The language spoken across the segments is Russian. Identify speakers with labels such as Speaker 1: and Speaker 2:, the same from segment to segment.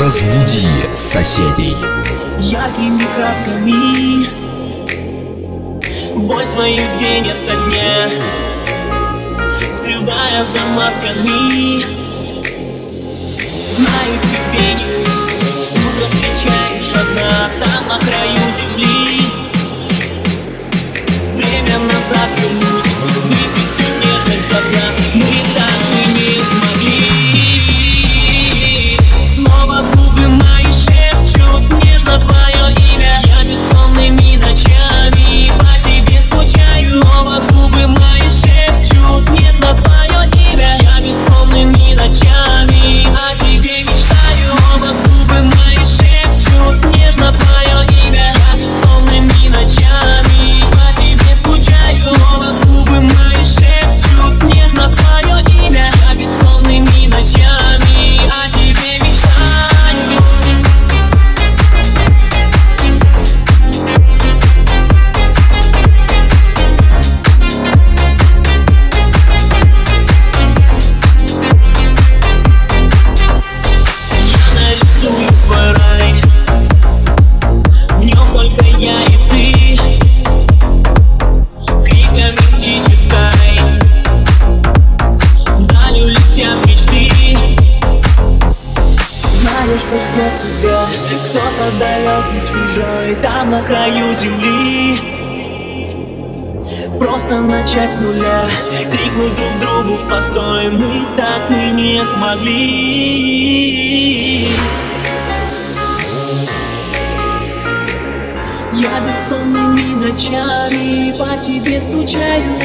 Speaker 1: Разбуди соседей.
Speaker 2: яркими красками. Боль свою день ото дня. Скрывая за масками. Знаю, тебе не уснуть. Утро встречаешь одна Там на краю земли. Время назад вернуть Ждет тебя. Кто-то далекий, чужой Там на краю земли. Просто начать с нуля. Крикнуть друг другу постой Мы так и не смогли Я бессонными ночами по тебе скучаю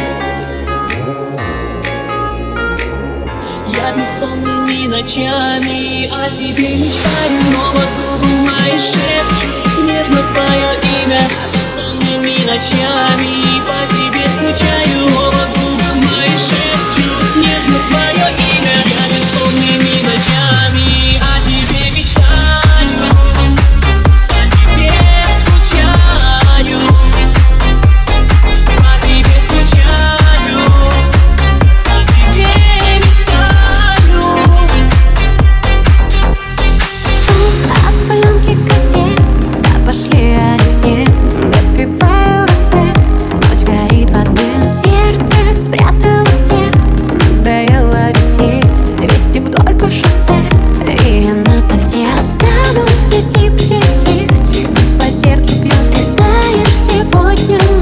Speaker 2: бессонными ночами о тебе мечтаю Снова губы мои шепчут нежно твое имя Бессонными ночами по тебе скучаю. Снова
Speaker 3: сегодня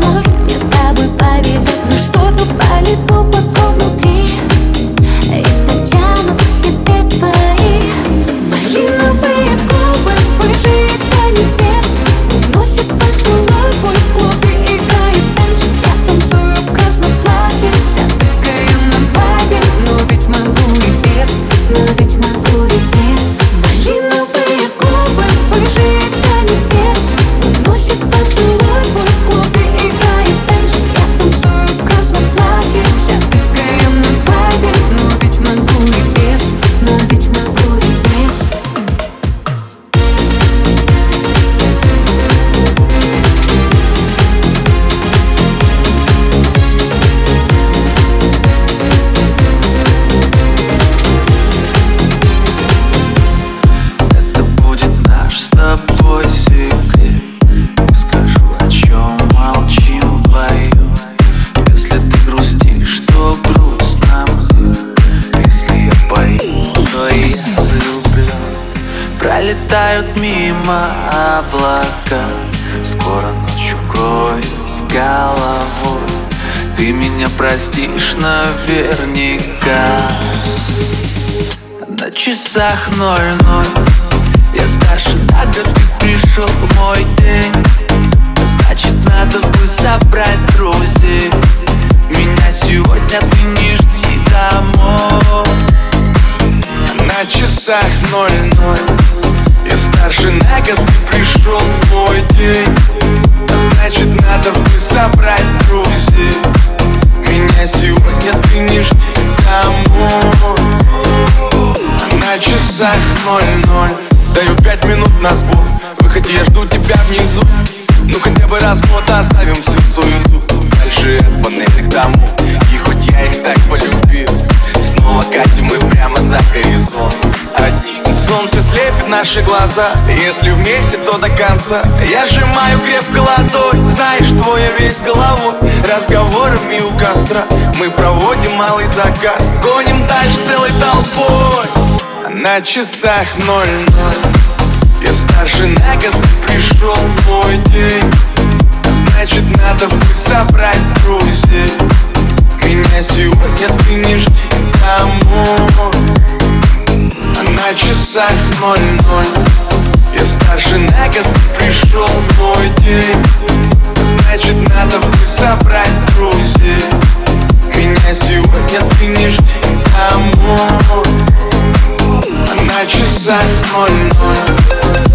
Speaker 4: Ты меня простишь наверняка. На часах ноль-ноль. Я старше тогда ты пришел в мой день. Значит надо бы собрать друзей. Меня сегодня ты не жди домой.
Speaker 5: На часах ноль-ноль. Я старше на год ты пришел в мой день. Значит надо бы собрать друзей меня сегодня ты не жди домой. На часах ноль-ноль. Даю пять минут на сбор. Выходи, я жду тебя внизу. Ну хотя бы раз в год оставим всю суету. Дальше от панельных домов. И хоть я их так полюбил Снова катим мы прямо за горизонт солнце слепит наши глаза. Если вместе, то до конца. Я сжимаю крепко ладонь. Знаешь, твоя весь головой. Разговорами у костра Мы проводим малый закат. Гоним дальше целой толпой. На часах ноль-ноль Я старше на год пришел мой день. Значит, надо бы собрать друзей. Меня сегодня ты не жди домой часах ноль-ноль. Я старше на год пришел мой день. Значит, надо бы собрать друзей. Меня сегодня ты не жди домой а На часах ноль-ноль.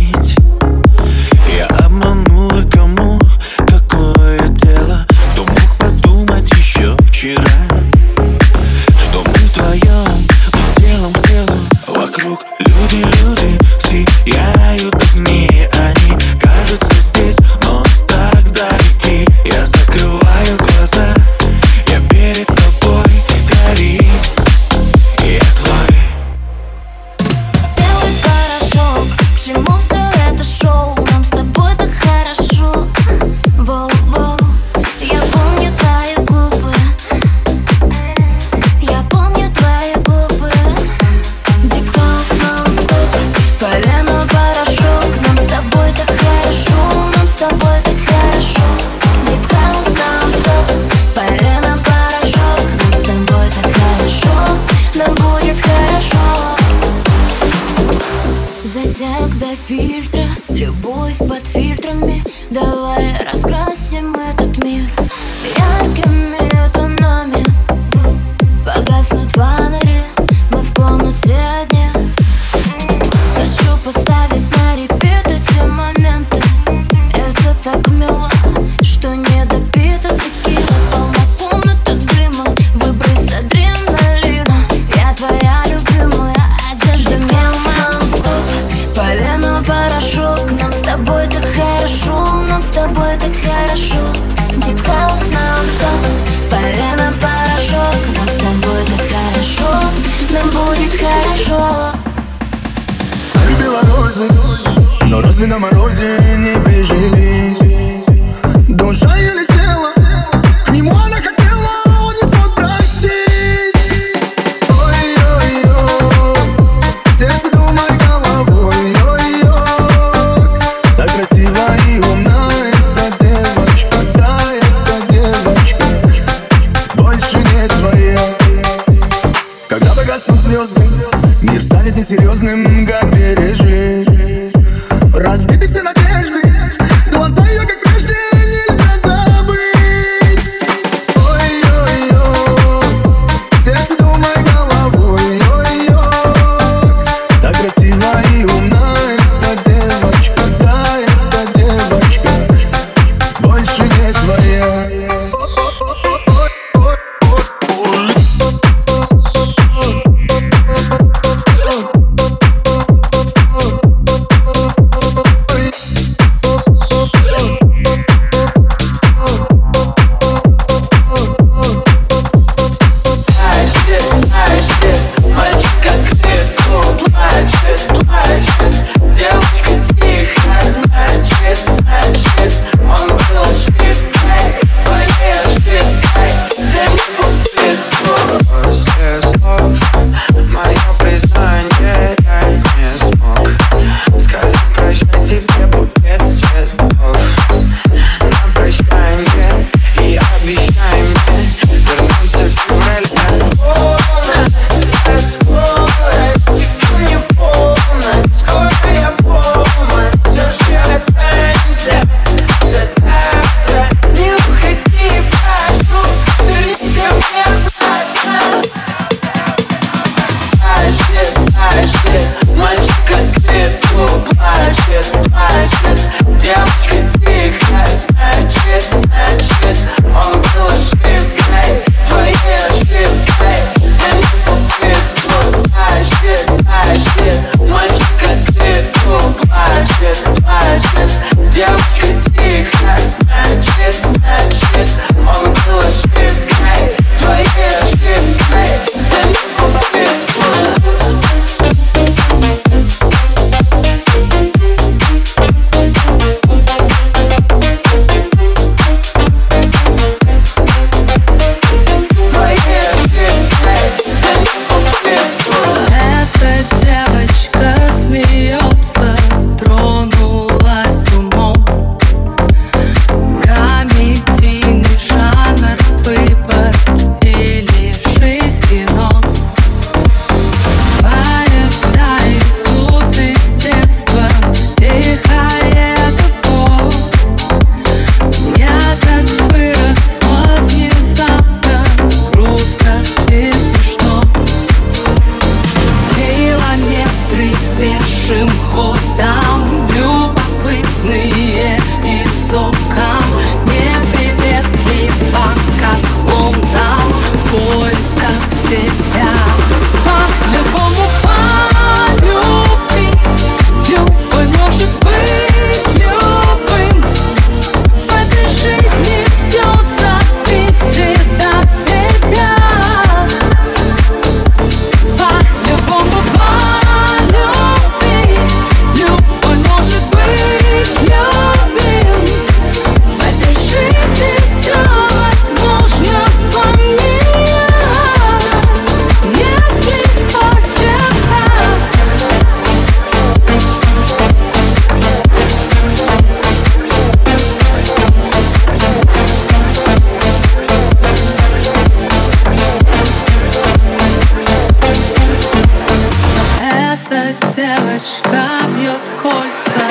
Speaker 6: девочка
Speaker 3: бьет кольца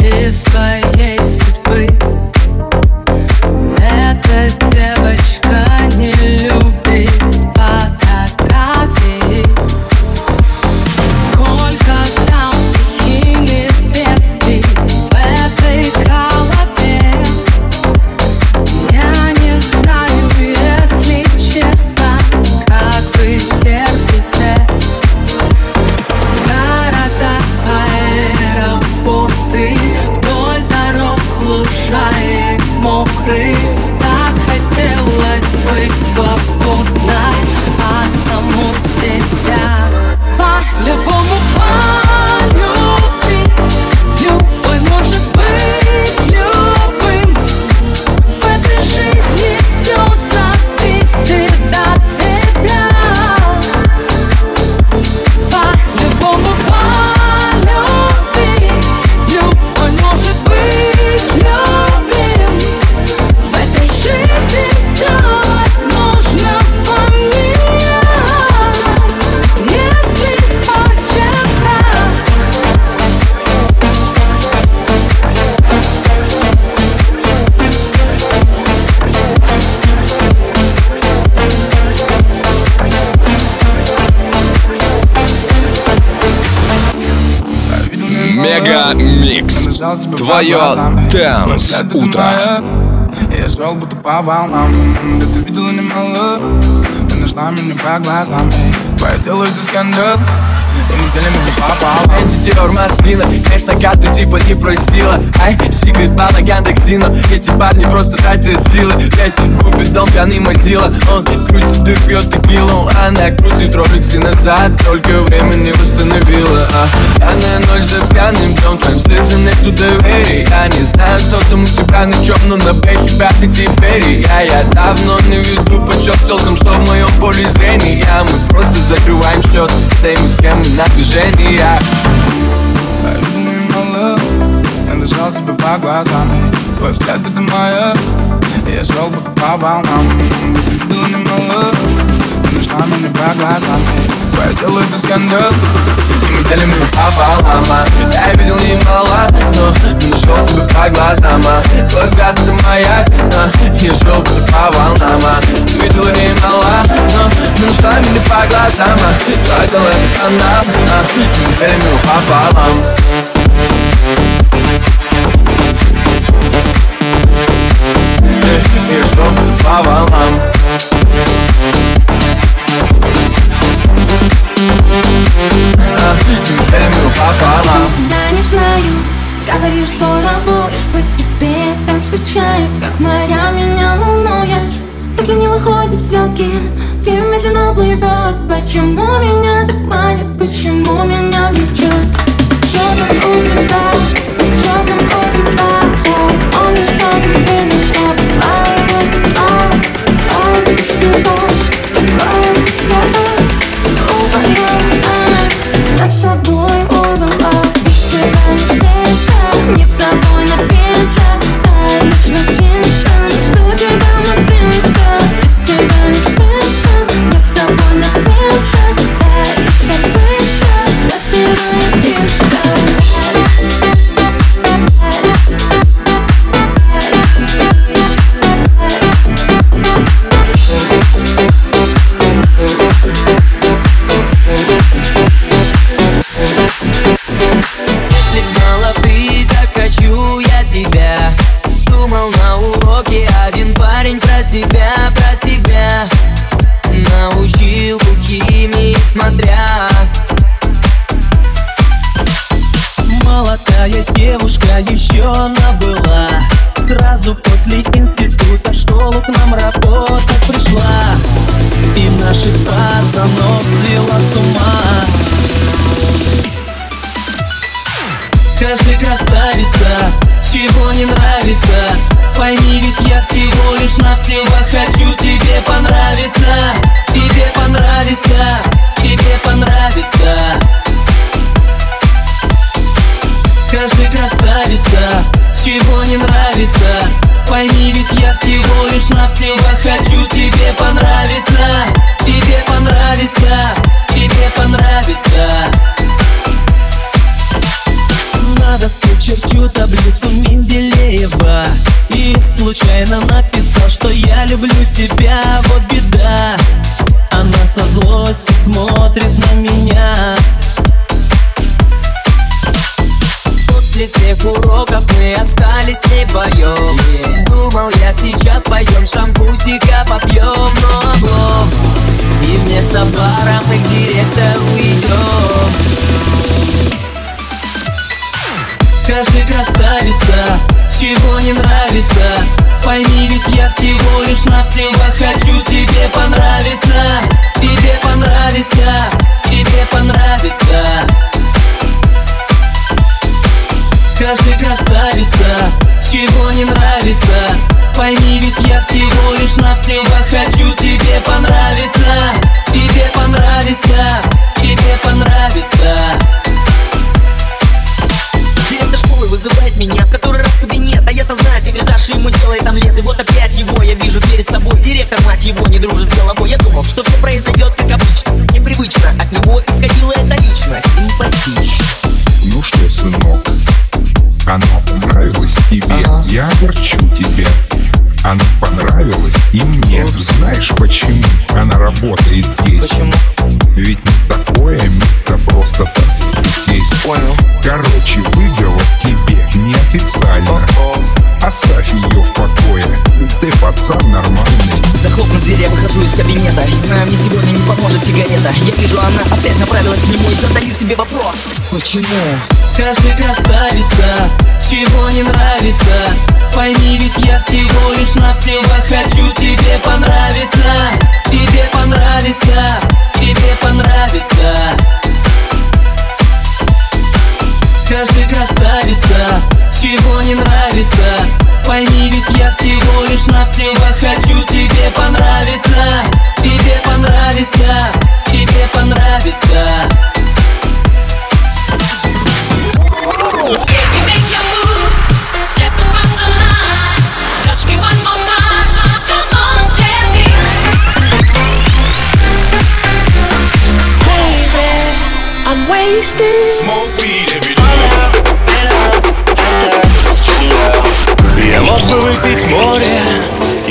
Speaker 3: из своей
Speaker 1: Мега Микс. Твое Дэнс Утро.
Speaker 7: Я шел будто по волнам Да ты видела немало Ты нашла меня по глазам Твое тело это скандал и неделями не попал
Speaker 8: Эти Диор Маскина, конечно, карту типа не просила Ай, секрет по Яндекс.Зина. Эти парни просто тратят силы. Взять, купит дом, пьяный мазила Он крутит и пьет текилу. Она крутит роликсы назад. Только время не восстановила а, Пьяная ночь за пьяным днем Твоим слезам нету доверия. Я не знаю, что там у тебя на чем Но на бэхе пятый теперь Я, я давно не веду почет Целком, что в моем поле зрения. Мы просто закрываем счет С теми, с кем мы на движение
Speaker 7: Видно мало Я дышал тебе по глазам Твой взгляд это моя Я шел будто по волнам Ты видела немало Ты нашла меня по глазам Твое тело это скандал
Speaker 8: И мы делим его пополам а. Я видел немало Но ты нашел тебя по глазам а. Твой взгляд это моя Я шел будто по волнам это скандал И мы делим его пополам Я шел по волнам
Speaker 9: Тебя не знаю, говоришь, все равно По тебе так скучаю, как моря меня волнуешь Так ли не выходят сделки, время медленно плывет Почему меня манит, почему меня влечет
Speaker 10: себя, про себя. Научил химии смотря.
Speaker 2: Молодая девушка еще она была. Сразу после института в школу к нам работать пришла. И наших пацанов свела с ума. Скажи, красавица, чего не нравится? Пойми, ведь я всего навсего хочу. Тебе понравиться Тебе понравится, тебе понравится. Скажи, красавица, чего не нравится? Пойми, ведь я всего лишь навсего хочу. Тебе понравиться Тебе понравится, тебе понравится. На доске черчу таблицу случайно написал, что я люблю тебя, вот беда. Она со злостью смотрит на меня.
Speaker 10: После всех уроков мы остались с ней вдвоем Думал я сейчас поем шампусика попьем Но облом И вместо бара мы к директору идем
Speaker 2: Скажи, красавица, чего не нравится. Пойми, ведь я всего лишь навсего хочу тебе понравиться Тебе понравится, тебе понравится. Скажи, красавица, чего не нравится. Пойми, ведь я всего лишь навсего хочу тебе понравиться Тебе тебе
Speaker 11: неофициально. Оставь ее в покое. Ты пацан нормальный.
Speaker 10: Захлопнув дверь, я выхожу из кабинета И знаю, мне сегодня не поможет сигарета Я вижу, она опять направилась к нему И задаю себе вопрос Почему?
Speaker 2: Скажи, красавица, чего не нравится Пойми, ведь я всего лишь навсего хочу тебе понравиться Тебе понравится, тебе понравится Скажи, красавица, чего не нравится. Пойми, ведь я всего лишь навсего хочу. Тебе понравиться Тебе понравится, тебе понравится